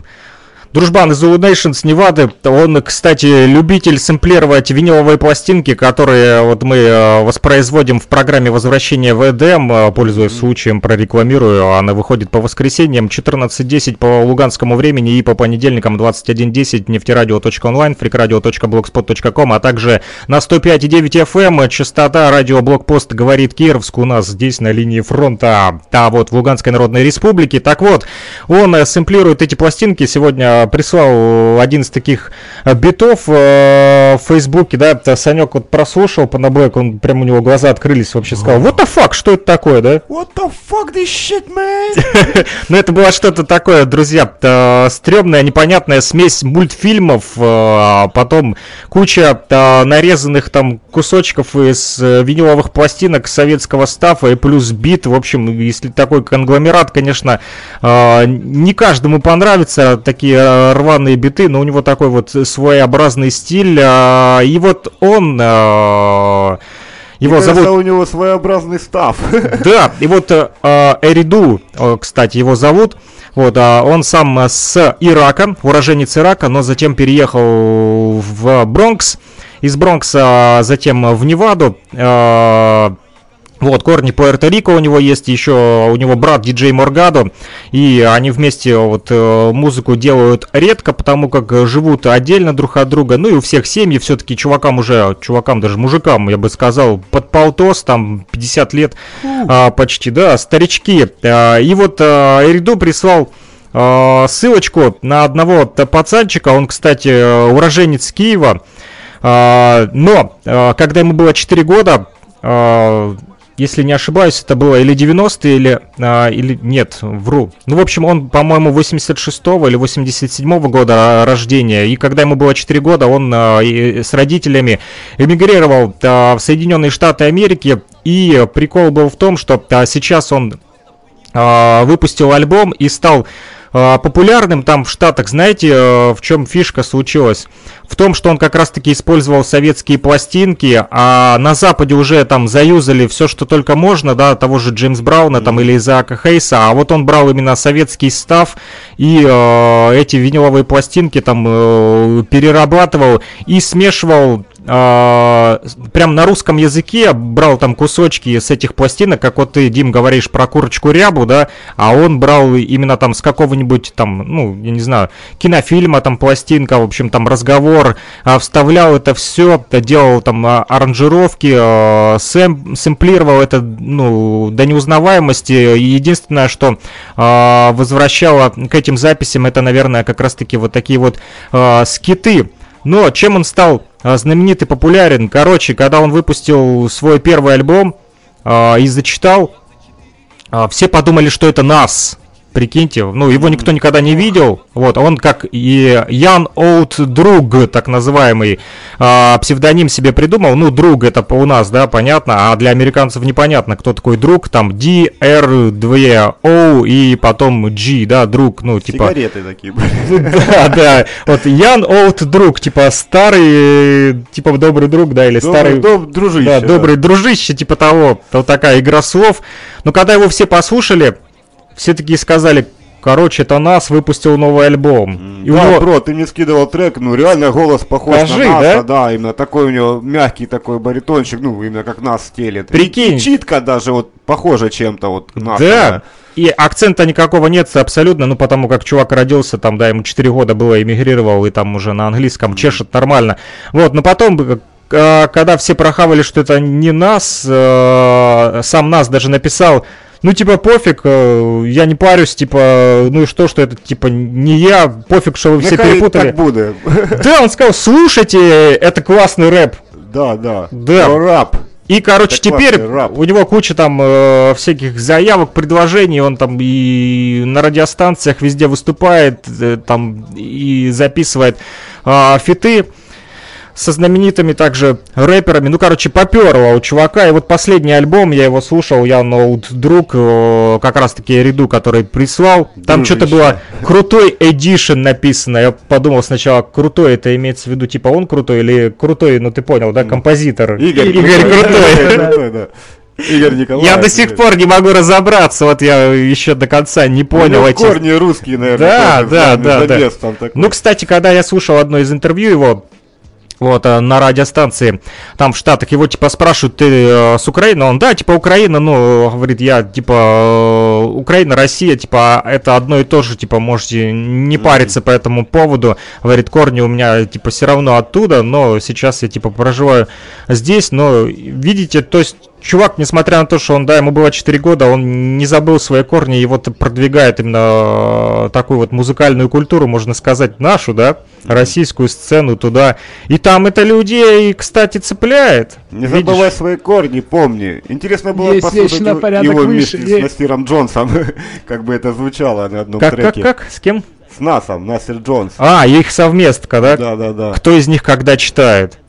дружбан из Zulu Nation с Невады, он, кстати, любитель сэмплировать виниловые пластинки, которые вот мы э, воспроизводим в программе «Возвращение в Эдем», э, пользуясь случаем, прорекламирую. Она выходит по воскресеньям 14.10 по луганскому времени и по понедельникам 21.10 нефтерадио.онлайн, фрикрадио.блогспот.ком, а также на 105.9 FM, частота радиоблокпост говорит Кировск у нас здесь на линии фронта, а вот в Луганской Народной Республике. Так вот, он э, сэмплирует эти пластинки. Сегодня прислал один из таких э, битов э, в Фейсбуке, да, Санек вот прослушал по Блэк, он прям у него глаза открылись, вообще сказал, what the fuck, что это такое, да? What the fuck this shit, man? Ну, это было что-то такое, друзья, стрёмная, непонятная смесь мультфильмов, э, а потом куча нарезанных там кусочков из виниловых пластинок советского стафа и плюс бит. В общем, если такой конгломерат, конечно, не каждому понравится такие рваные биты, но у него такой вот своеобразный стиль. э, И вот он... э, Его Мне кажется, зовут у него своеобразный став. да, и вот э, Эриду, кстати, его зовут. Вот, а он сам с Ирака, уроженец Ирака, но затем переехал в Бронкс. Из Бронкса затем в Неваду. Вот, корни Пуэрто-Рико у него есть, еще у него брат диджей Моргадо, и они вместе вот э, музыку делают редко, потому как живут отдельно друг от друга, ну и у всех семьи. Все-таки чувакам уже, чувакам даже мужикам, я бы сказал, под полтос, там 50 лет а, почти, да, старички. А, и вот а, Эриду прислал а, ссылочку на одного пацанчика, он, кстати, уроженец Киева, а, но а, когда ему было 4 года, а, если не ошибаюсь, это было или 90-е, или, а, или нет, вру. Ну, в общем, он, по-моему, 86-го или 87-го года рождения, и когда ему было 4 года, он а, и с родителями эмигрировал а, в Соединенные Штаты Америки, и прикол был в том, что а, сейчас он а, выпустил альбом и стал а, популярным там в Штатах. Знаете, э, в чем фишка случилась? В том, что он как раз-таки использовал советские пластинки, а на Западе уже там заюзали все, что только можно, да, того же Джеймс Брауна там или Изаака Хейса, а вот он брал именно советский став и э, эти виниловые пластинки там э, перерабатывал и смешивал прям на русском языке брал там кусочки с этих пластинок, как вот ты, Дим, говоришь про курочку рябу, да, а он брал именно там с какого-нибудь там, ну, я не знаю, кинофильма там пластинка, в общем, там разговор, а, вставлял это все, делал там а, аранжировки, а, сэм, сэмплировал это, ну, до неузнаваемости. Единственное, что а, возвращало к этим записям, это, наверное, как раз-таки вот такие вот а, скиты. Но чем он стал а, знаменит и популярен? Короче, когда он выпустил свой первый альбом а, и зачитал, а, все подумали, что это нас. Прикиньте, ну его никто никогда не видел. Вот, он как и Ян Оут Друг, так называемый, а, псевдоним себе придумал. Ну, друг это у нас, да, понятно, а для американцев непонятно, кто такой друг. Там D, R, 2, O и потом G, да, друг, ну, типа... Сигареты такие были. Да, да. Вот Ян Оут Друг, типа старый, типа добрый друг, да, или старый... дружище, да. добрый дружище, типа того. Вот такая игра слов. Но когда его все послушали, все такие сказали, короче, это нас выпустил новый альбом. И да, него- бро, ты мне скидывал трек, ну реально голос похож Скажи, на да? нас, да? именно такой у него мягкий такой баритончик, ну именно как нас стелет. Прикинь. И читка даже вот похожа чем-то вот нас. Да. И акцента никакого нет абсолютно, ну потому как чувак родился, там, да, ему 4 года было, эмигрировал, и там уже на английском чешет нормально. Вот, но потом, э, когда все прохавали, что это не нас, э, сам нас даже написал, ну, типа, пофиг, э, я не парюсь, типа, ну и что, что это, типа, не я, пофиг, что вы все Нехай перепутали. так буде. Да, он сказал, слушайте, это классный рэп. Да, да. Да. Рап. И, короче, Это теперь рэп. у него куча там э, всяких заявок, предложений, он там и на радиостанциях везде выступает, э, там и записывает э, фиты со знаменитыми также рэперами. Ну, короче, поперло у чувака. И вот последний альбом, я его слушал, я ноут друг, э, как раз таки ряду, который прислал. Там что-то было крутой эдишн написано. Я подумал сначала, крутой это имеется в виду, типа он крутой или крутой, ну ты понял, да, композитор. Игорь, Игорь крутой. Игорь Николаевич. Я до сих пор не могу разобраться, вот я еще до конца не понял него эти... корни русские, наверное. Да, да, да, да. замес там такой. Ну, кстати, когда я слушал одно из интервью его, вот, э, на радиостанции, там в Штатах, его, типа, спрашивают, ты э, с Украины? Он, да, типа, Украина, ну, говорит, я, типа, э, Украина, Россия, типа, это одно и то же, типа, можете не париться по этому поводу. Говорит, корни у меня, типа, все равно оттуда, но сейчас я, типа, проживаю здесь, но, видите, то есть, чувак, несмотря на то, что он, да, ему было 4 года, он не забыл свои корни и вот продвигает именно э, такую вот музыкальную культуру, можно сказать, нашу, да, российскую сцену туда. И там это людей, кстати, цепляет. Не Видишь? забывай свои корни, помни. Интересно было Есть послушать на его, порядок его выше, вместе с. Насиром Джонсом, как бы это звучало на одном Как, как, треке. как? С кем? С Насом, Насир Джонс. А, их совместка, да? Да, да, да. Кто из них когда читает?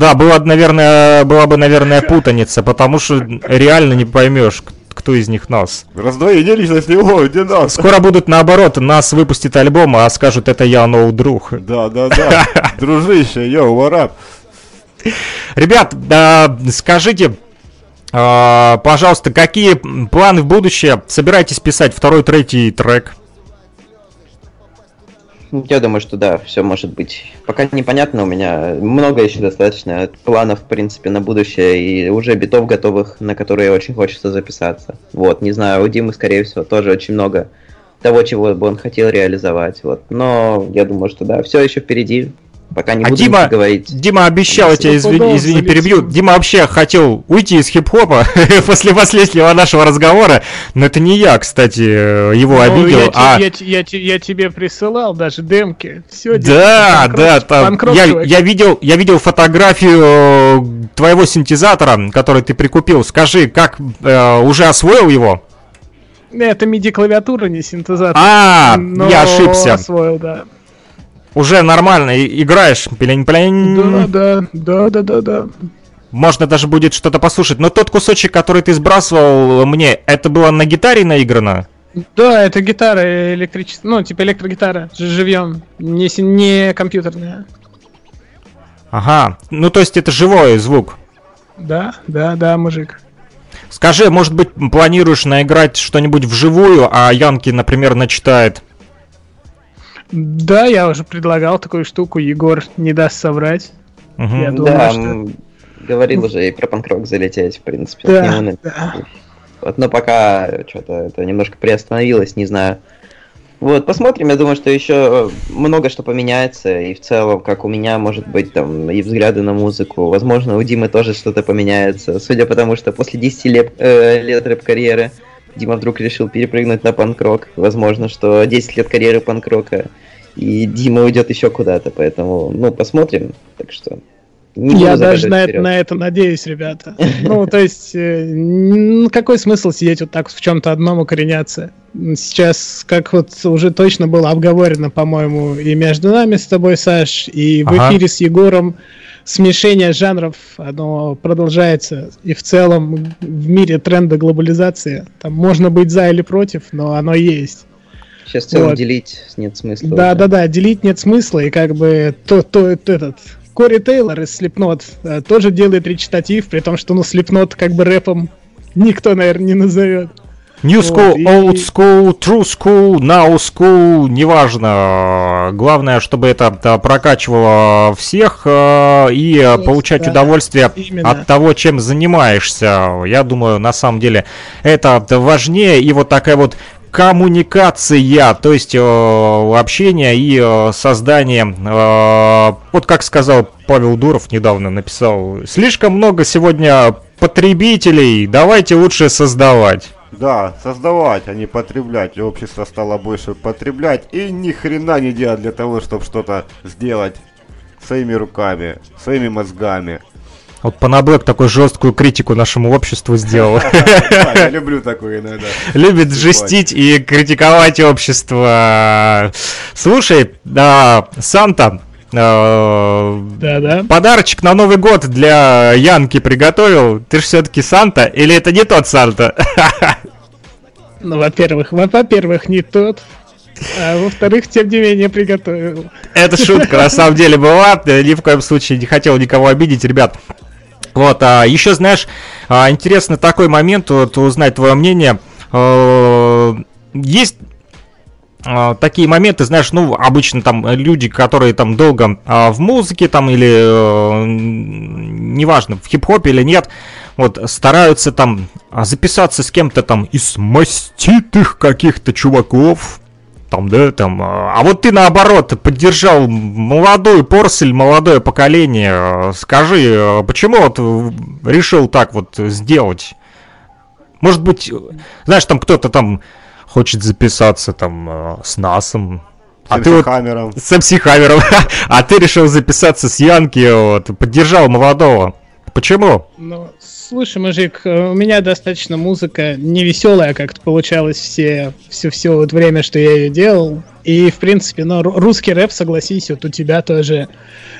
Да, была, бы, наверное, была бы, наверное, путаница, потому что реально не поймешь, кто из них нас. Раздвоение личности, о, где нас? Скоро будут наоборот, нас выпустит альбом, а скажут, это я, ноу друг. Да, да, да. Дружище, йоу, варап. Ребят, да, скажите, а, пожалуйста, какие планы в будущее? Собираетесь писать второй, третий трек? Я думаю, что да, все может быть. Пока непонятно, у меня много еще достаточно планов, в принципе, на будущее, и уже битов готовых, на которые очень хочется записаться. Вот, не знаю, у Димы, скорее всего, тоже очень много того, чего бы он хотел реализовать. Вот. Но я думаю, что да, все еще впереди. Пока не А буду Дима, говорить. Дима обещал, тебя извини, извини, перебью. Дима вообще хотел уйти из хип-хопа после последнего нашего разговора, но это не я, кстати, э, его Ну, обидел, я, а... я я я тебе присылал даже демки. Все, Да, да, там, я, я видел, я видел фотографию э, твоего синтезатора, который ты прикупил. Скажи, как э, уже освоил его? Это MIDI-клавиатура, не синтезатор. А, Но я ошибся. освоил, да. Уже нормально играешь, пелень-пелень. Да, да, да, да, да, да. Можно даже будет что-то послушать. Но тот кусочек, который ты сбрасывал мне, это было на гитаре наиграно? Да, это гитара электрическая, ну, типа электрогитара, живьем, не, не компьютерная. Ага, ну то есть это живой звук. Да, да, да, мужик. Скажи, может быть, планируешь наиграть что-нибудь вживую, а Янки, например, начитает? Да, я уже предлагал такую штуку, Егор не даст соврать. Мгм. Я думаю, да, что... говорил уже и про панкрок залететь, в принципе. Да, на- да. Вот, но пока что-то это немножко приостановилось, не знаю. Вот, посмотрим, я думаю, что еще много что поменяется, и в целом, как у меня, может быть, там, и взгляды на музыку, возможно, у Димы тоже что-то поменяется, судя по тому, что после 10 лет, э, лет рэп-карьеры Дима вдруг решил перепрыгнуть на панк-рок, возможно, что 10 лет карьеры панк-рока, и Дима уйдет еще куда-то, поэтому, ну, посмотрим, так что... не Я даже на это, на это надеюсь, ребята. Ну, то есть, э, какой смысл сидеть вот так в чем-то одном укореняться? Сейчас, как вот уже точно было обговорено, по-моему, и между нами с тобой, Саш, и в Ага. эфире с Егором, смешение жанров, оно продолжается. И в целом в мире тренда глобализации, там можно быть за или против, но оно есть. Сейчас целом Вот. делить нет смысла. Да, уже. да, да, делить нет смысла, и как бы то, то, то этот Кори Тейлор из Slipknot э, тоже делает речитатив, при том, что ну Slipknot как бы рэпом никто, наверное, не назовет. New school, Вот, old school, true school, now school, неважно. Главное, чтобы это прокачивало всех э, и Вот, получать да, удовольствие именно. от того, чем занимаешься. Я думаю, на самом деле это важнее. И вот такая вот коммуникация, то есть э, общение и э, создание, э, вот как сказал Павел Дуров недавно написал, слишком много сегодня потребителей, давайте лучше создавать. Да, создавать, а не потреблять. И Общество стало больше потреблять и ни хрена не делать для того, чтобы что-то сделать своими руками, своими мозгами. Вот Панаблэк такую жесткую критику нашему обществу сделал. Да, Я люблю такое иногда. Любит жестить и критиковать общество. Слушай, да, Санта, э, Да-да. подарочек на Новый год для Янки приготовил. Ты же все-таки Санта или это не тот Санта? Ну, во-первых, во- во-первых, не тот. А во-вторых, тем не менее, приготовил. Это шутка, на самом деле была. Э, Ни в коем случае не хотел никого обидеть, ребят. Вот, а еще, знаешь, а, интересно такой момент, вот узнать твое мнение. Э, Есть такие моменты, знаешь, ну, обычно там люди, которые там долго а, в музыке там или, э, неважно, в хип-хопе или нет, вот, стараются там а, записаться с кем-то там из маститых каких-то чуваков, там, да, там, а а вот ты наоборот поддержал молодую порсель, молодое поколение. Скажи, почему вот решил так вот сделать? Может быть, э, знаешь, там кто-то там хочет записаться там э, с Насом, а С ты вот Хаммером. с MC Хаммером, а ты решил записаться с Янки, вот, поддержал молодого. Почему? Ну, слушай, мужик, э, у меня достаточно музыка невеселая как-то получалась все, все, все вот время, что я ее делал. И, в принципе, ну, ру- русский рэп, согласись, вот у тебя тоже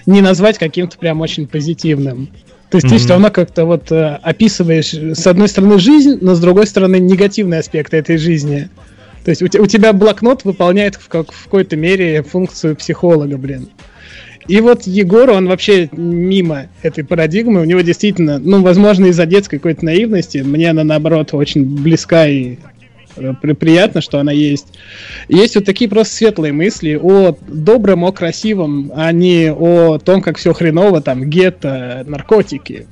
не назвать каким-то прям очень позитивным. То есть ты Мгм. все равно как-то вот э, описываешь, с одной стороны, жизнь, но с другой стороны, негативные аспекты этой жизни. То есть у, у тебя блокнот выполняет в, как, в какой-то мере функцию психолога, блин. И вот Егор, он вообще мимо этой парадигмы, у него действительно, ну, возможно, из-за детской какой-то наивности, мне она, наоборот, очень близка и приятно, что она есть. Есть вот такие просто светлые мысли о добром, о красивом, а не о том, как все хреново, там, гетто, наркотики.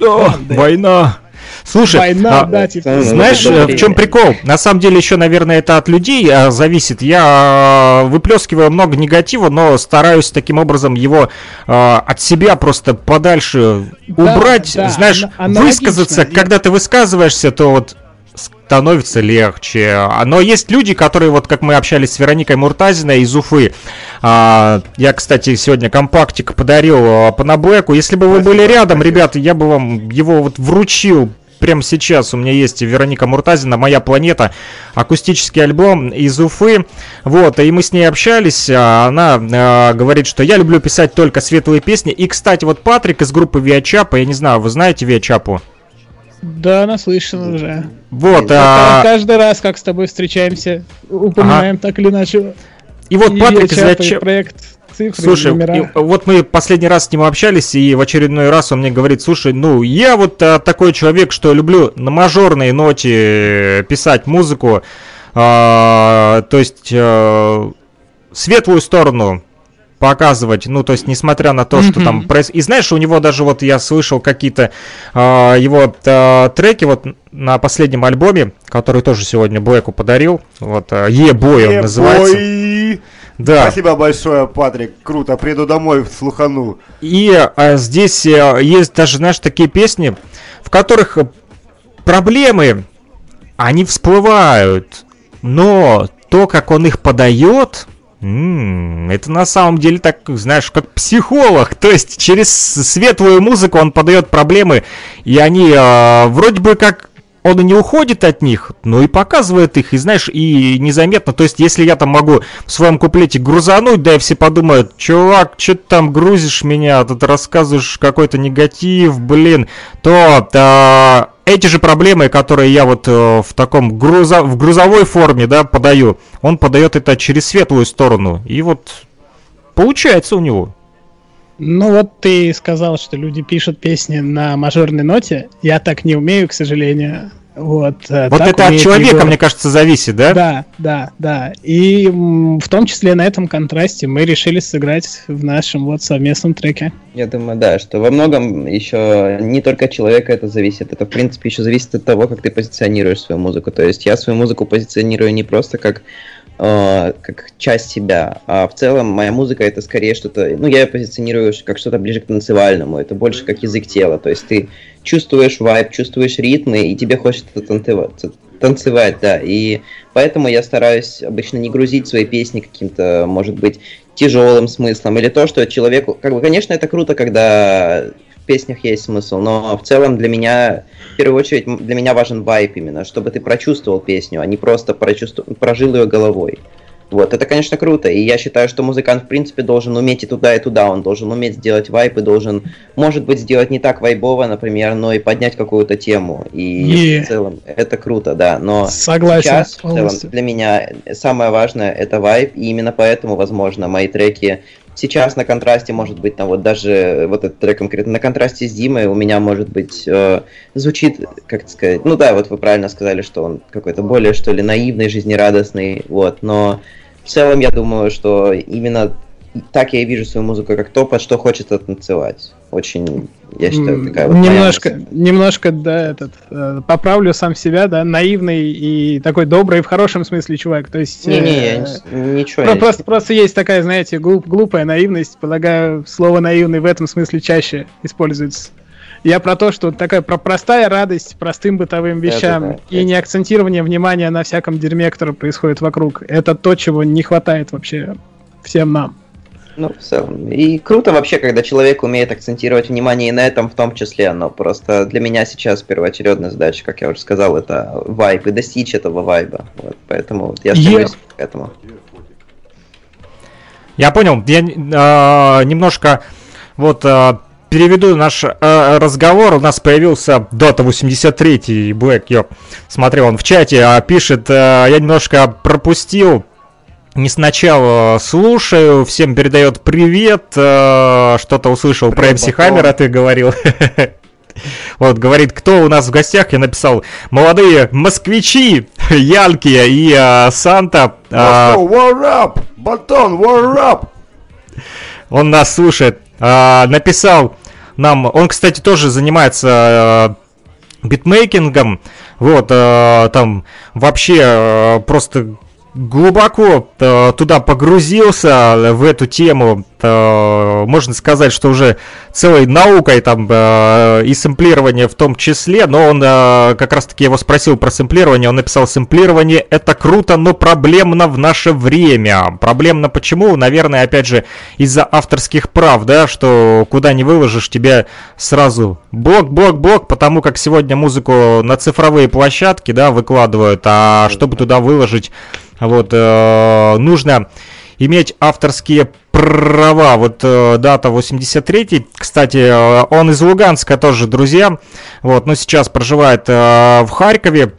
О, война. Слушай, Война, а, да, типа. Знаешь, э, в чем прикол? На самом деле еще, наверное, это от людей э, зависит. Я э, выплескиваю много негатива, но стараюсь таким образом его э, от себя просто подальше Да, убрать. да, Знаешь, высказаться, когда ты высказываешься, то вот становится легче. Но есть люди, которые, вот как мы общались с Вероникой Муртазиной из Уфы, а, я, кстати, сегодня компактик подарил а, по Наблэку. Если бы вы были рядом, ребята, я бы вам его вот вручил прямо сейчас у меня есть Вероника Муртазина, «Моя планета», акустический альбом из Уфы, вот, и мы с ней общались, а она а, говорит, что я люблю писать только светлые песни, и, кстати, вот Патрик из группы Виачапа, я не знаю, вы знаете Виачапу? Да, наслышан уже. Вот, а, Каждый раз, как с тобой встречаемся, упоминаем так или иначе. и вот И Патрик Виачапа... проект цифры, Слушай, и вот мы последний раз с ним общались, и в очередной раз он мне говорит, слушай, ну, я вот а, такой человек, что люблю на мажорной ноте писать музыку, а, то есть а, светлую сторону показывать, ну, то есть, несмотря на то, что там... проис- И знаешь, у него даже вот я слышал какие-то а, его а, треки вот на последнем альбоме, который тоже сегодня Блэку подарил, вот, а, Е-бой он называется. Да. Спасибо большое, Патрик. Круто. Приду домой, слухану. И а, здесь а, есть даже, знаешь, такие песни, в которых э, проблемы, они всплывают, но то, как он их подает, м, это на самом деле так, знаешь, как психолог. То есть через светлую музыку он подает проблемы, и они а, вроде бы как он и не уходит от них, но и показывает их, и знаешь, и незаметно. То есть, если я там могу в своем куплете грузануть, да, и все подумают, чувак, что ты там грузишь меня, тут рассказываешь какой-то негатив, блин, то а, эти же проблемы, которые я вот э, в таком грузо, в грузовой форме, да, подаю, он подает это через светлую сторону. И вот получается у него. Ну вот ты сказал, что люди пишут песни на мажорной ноте. Я так не умею, к сожалению. Вот, э, Вот это от человека, Егор. мне кажется, зависит, да? Да, да, да. И в том числе на этом контрасте мы решили сыграть в нашем вот совместном треке. Я думаю, да, что во многом еще не только от человека это зависит, это в принципе еще зависит от того, как ты позиционируешь свою музыку. То есть я свою музыку позиционирую не просто как э, как часть себя, а в целом моя музыка это скорее что-то, ну я ее позиционирую как что-то ближе к танцевальному, это больше как язык тела, то есть ты чувствуешь вайб, чувствуешь ритмы, и тебе хочется танцевать, танцевать, да, и поэтому я стараюсь обычно не грузить свои песни каким-то, может быть, тяжелым смыслом, или то, что человеку, как бы, конечно, это круто, когда песнях есть смысл, но в целом для меня, в первую очередь, для меня важен вайп именно, чтобы ты прочувствовал песню, а не просто прочувствовал, прожил ее головой. Вот, это, конечно, круто, и я считаю, что музыкант, в принципе, должен уметь и туда, и туда, он должен уметь сделать вайп, и должен, может быть, сделать не так вайбово, например, но и поднять какую-то тему, и Е. в целом это круто, да, но Согласен сейчас, в целом, для меня самое важное это вайп, и именно поэтому, возможно, мои треки сейчас на контрасте, может быть, там вот даже вот этот трек конкретно на контрасте с Димой у меня, может быть, э, звучит, как сказать, ну да, вот вы правильно сказали, что он какой-то более, что ли, наивный, жизнерадостный, вот, но в целом я думаю, что именно так я и вижу свою музыку, как то, под что хочется танцевать. Очень, я считаю, такая вот моя немножко, мысль. немножко, да, этот, э, поправлю сам себя, да, наивный и такой добрый в хорошем смысле чувак, то есть... Э, я не- ничего про- я- просто, просто есть такая, знаете, глуп- глупая наивность, полагаю, слово наивный в этом смысле чаще используется. Я про то, что такая про простая радость простым бытовым вещам Да-да-да. и не акцентирование внимания на всяком дерьме, которое происходит вокруг. Это то, чего не хватает вообще всем нам. Ну, в целом. И круто вообще, когда человек умеет акцентировать внимание и на этом в том числе, но просто для меня сейчас первоочередная задача, как я уже сказал, это вайб и достичь этого вайба. Вот, поэтому вот я стремлюсь к этому. Я понял. Я э, немножко вот э, переведу наш э, разговор. У нас появился Dota 83 Black, я смотрел, он в чате а, пишет, э, я немножко пропустил. Не сначала слушаю, всем передает привет, э, что-то услышал про Привет, MC Хаммера, ты говорил. Вот, говорит, кто у нас в гостях, я написал, молодые москвичи, Янки и э, Санта. а, Москва, war up! Батон, war up! он нас слушает. А, написал нам, он, кстати, тоже занимается э, битмейкингом. Вот, там вообще просто глубоко э, туда погрузился в эту тему. Э, можно сказать, что уже целой наукой там э, и сэмплирование в том числе, но он э, как раз таки его спросил про сэмплирование, он написал сэмплирование это круто, но проблемно в наше время. Проблемно почему? Наверное, опять же, из-за авторских прав, да, что куда не выложишь, тебя сразу блок, блок, блок, потому как сегодня музыку на цифровые площадки, да, выкладывают, а чтобы туда выложить, вот, нужно иметь авторские права. Вот э, дата 83 кстати, э, он из Луганска тоже, друзья. Вот, но сейчас проживает э, в Харькове.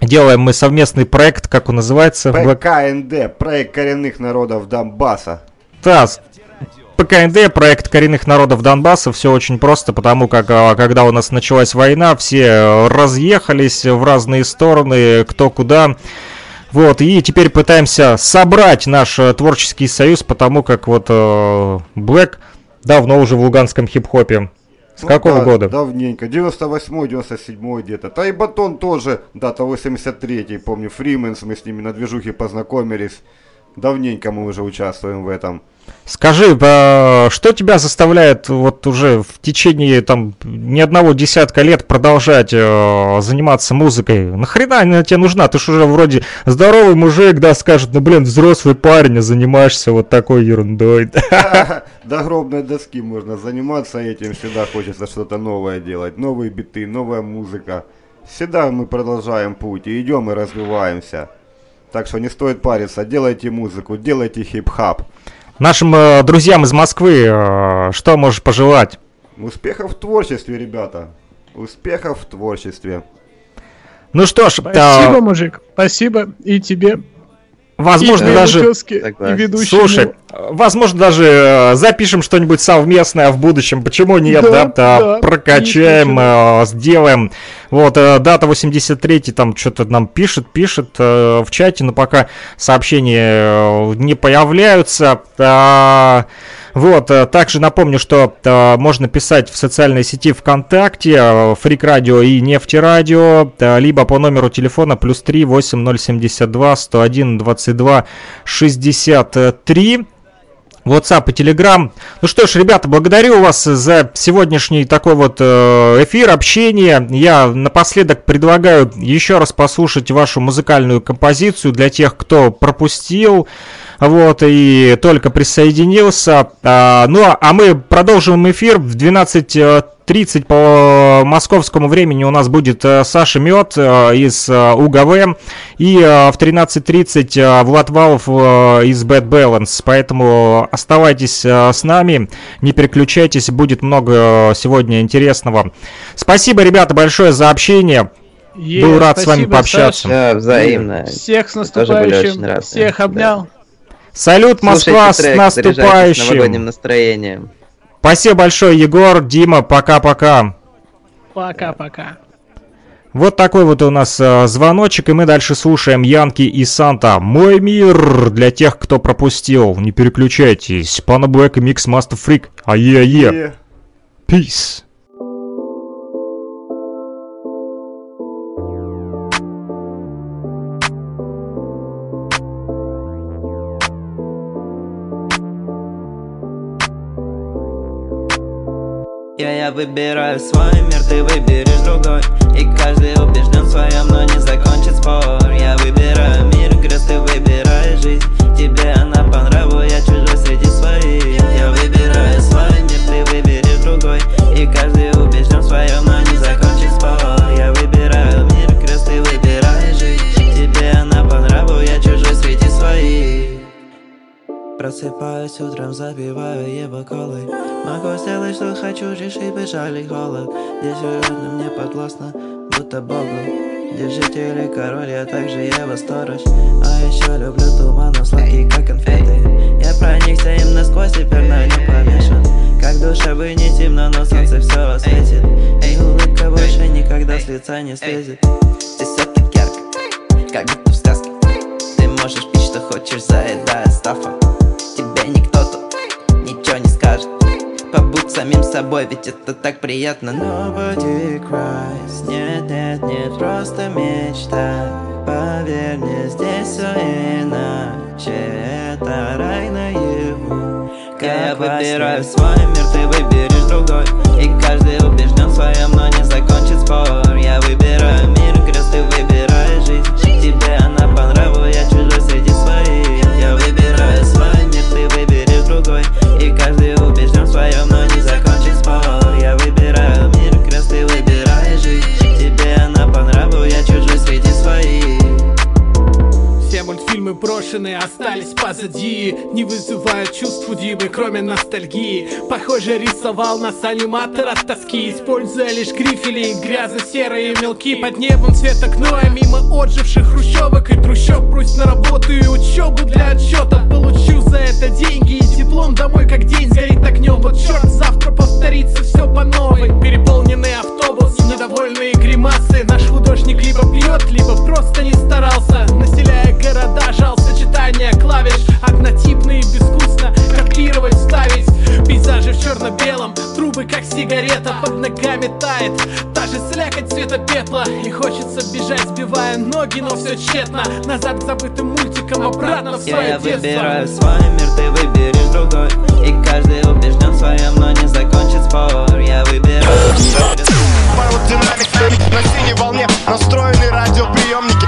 Делаем мы совместный проект, как он называется? ПКНД, проект коренных народов Донбасса. ТАСС. ПКНД, проект коренных народов Донбасса, все очень просто, потому как а, когда у нас началась война, все э, разъехались в разные стороны, кто куда. Вот, и теперь пытаемся собрать наш э, творческий союз, потому как вот э, Блэк давно уже в луганском хип-хопе. С Ну какого да, года? Давненько. 98 97 где-то. Та и Батон тоже, дата 83-й, помню, Фрименс, мы с ними на движухе познакомились. Давненько мы уже участвуем в этом. Скажи, э, что тебя заставляет вот уже в течение там ни одного десятка лет продолжать э, заниматься музыкой? Нахрена она тебе нужна? Ты ж уже вроде здоровый мужик, да, скажет, ну блин, взрослый парень, а занимаешься вот такой ерундой. До гробной доски можно заниматься этим, всегда хочется что-то новое делать. Новые биты, новая музыка. Всегда мы продолжаем путь и идем и развиваемся. Так что не стоит париться, делайте музыку, делайте хип-хап. Нашим э, друзьям из Москвы э, что можешь пожелать? Успехов в творчестве, ребята. Успехов в творчестве. Ну что ж, Спасибо, э, мужик. Спасибо и тебе. Возможно и даже... И ведущему. Слушай, возможно, даже э, запишем что-нибудь совместное в будущем. Почему нет, да? Да, Да, да, прокачаем, э, сделаем. Вот, э, дата 83 там что-то нам пишет, пишет э, в чате, но пока сообщения э, не появляются. А, Вот, э, также напомню, что э, можно писать в социальной сети ВКонтакте, э, Фрик Радио и Нефти Радио, либо по номеру телефона плюс 3 8072 101 22 63. WhatsApp и Telegram. Ну что ж, ребята, благодарю вас за сегодняшний такой вот эфир, общение. Я напоследок предлагаю еще раз послушать вашу музыкальную композицию для тех, кто пропустил. Вот, и только присоединился. А, ну, а мы продолжим эфир в 12.30 по московскому времени у нас будет э, Саша Мед э, из э, УГВ и в 13.30 э, Влад Валов из Bad Balance. Поэтому оставайтесь с нами, не переключайтесь, будет много сегодня интересного. Спасибо, ребята, большое за общение. Е, Был рад с вами спасибо, пообщаться. Да, взаимно. Всех с наступающим. Всех Да. Салют, Москва, Слушайте с заряжайтесь новогодним наступающим. настроением. Спасибо большое, Егор, Дима, пока-пока. Пока-пока. Вот такой вот у нас э, звоночек, и мы дальше слушаем Янки и Санта. Мой мир для тех, кто пропустил. Не переключайтесь. Пана Блэк и Микс Master Freak. Ае-ае. Peace. Выбираю свой мир, ты выберешь другой. И каждый убежден в своем, но не закончит спор. Я выбираю мир, грязь, ты выбираешь жизнь. Тебе она по нраву, я чужой среди своих. Я выбираю свой мир, ты выберешь другой. И каждый убежден в своем, Просыпаюсь утром, запиваю его колой Могу сделать, что хочу, лишь и бежал и холод. Здесь уютно, мне подвластно, будто Богу Держите или король, я также его сторож. А еще люблю туманов, сладкий, как конфеты. Я проникся им насквозь, теперь на нем помешан. Как душа бы не темно, но солнце все осветит И улыбка больше никогда с лица не слезет. Ты все так ярко, как будто в сказке. Ты можешь пить, что хочешь, заедая стафом Тебе никто тут ничего не скажет. Побудь самим собой, ведь это так приятно. Nobody cries, нет, нет, нет, просто мечта. Поверь мне, здесь все иначе Это рай наяву. Я выбираю свой мир, ты выберешь другой. И каждый убежден в своем, но не закончит спор pro брошенные остались позади. Не вызывают чувств у Димы, кроме ностальгии. Похоже, рисовал нас аниматор от тоски Используя лишь грифели, грязно-серые мелки. Под небом цвета гноя, мимо отживших хрущевок И трущоб. Прусь на работу и учебу для отчета. Получу за это деньги и диплом домой Как день сгорит огнем. Вот черт, завтра повторится все по новой. Переполненный автобус, недовольные гримасы. Наш художник либо пьет, либо просто не старался. Населяя сочетание клавиш. Однотипные безвкусно копировать, ставить. Пейзажи в черно-белом, трубы как сигарета Под ногами тает, та же слякоть цвета пепла И хочется бежать, сбивая ноги, но все тщетно. Назад к забытым мультикам, обратно в свое Я выбираю свой мир, ты выберешь другой. И каждый убежден в своем, но не закончит спор. Я выбираю свой Павел динамик на синей волне Настроены радиоприемники.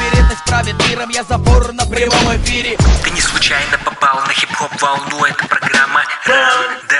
Вероятность правит миром, я забор на прямом эфире. Ты не случайно попал на хип-хоп волну Это программа Ран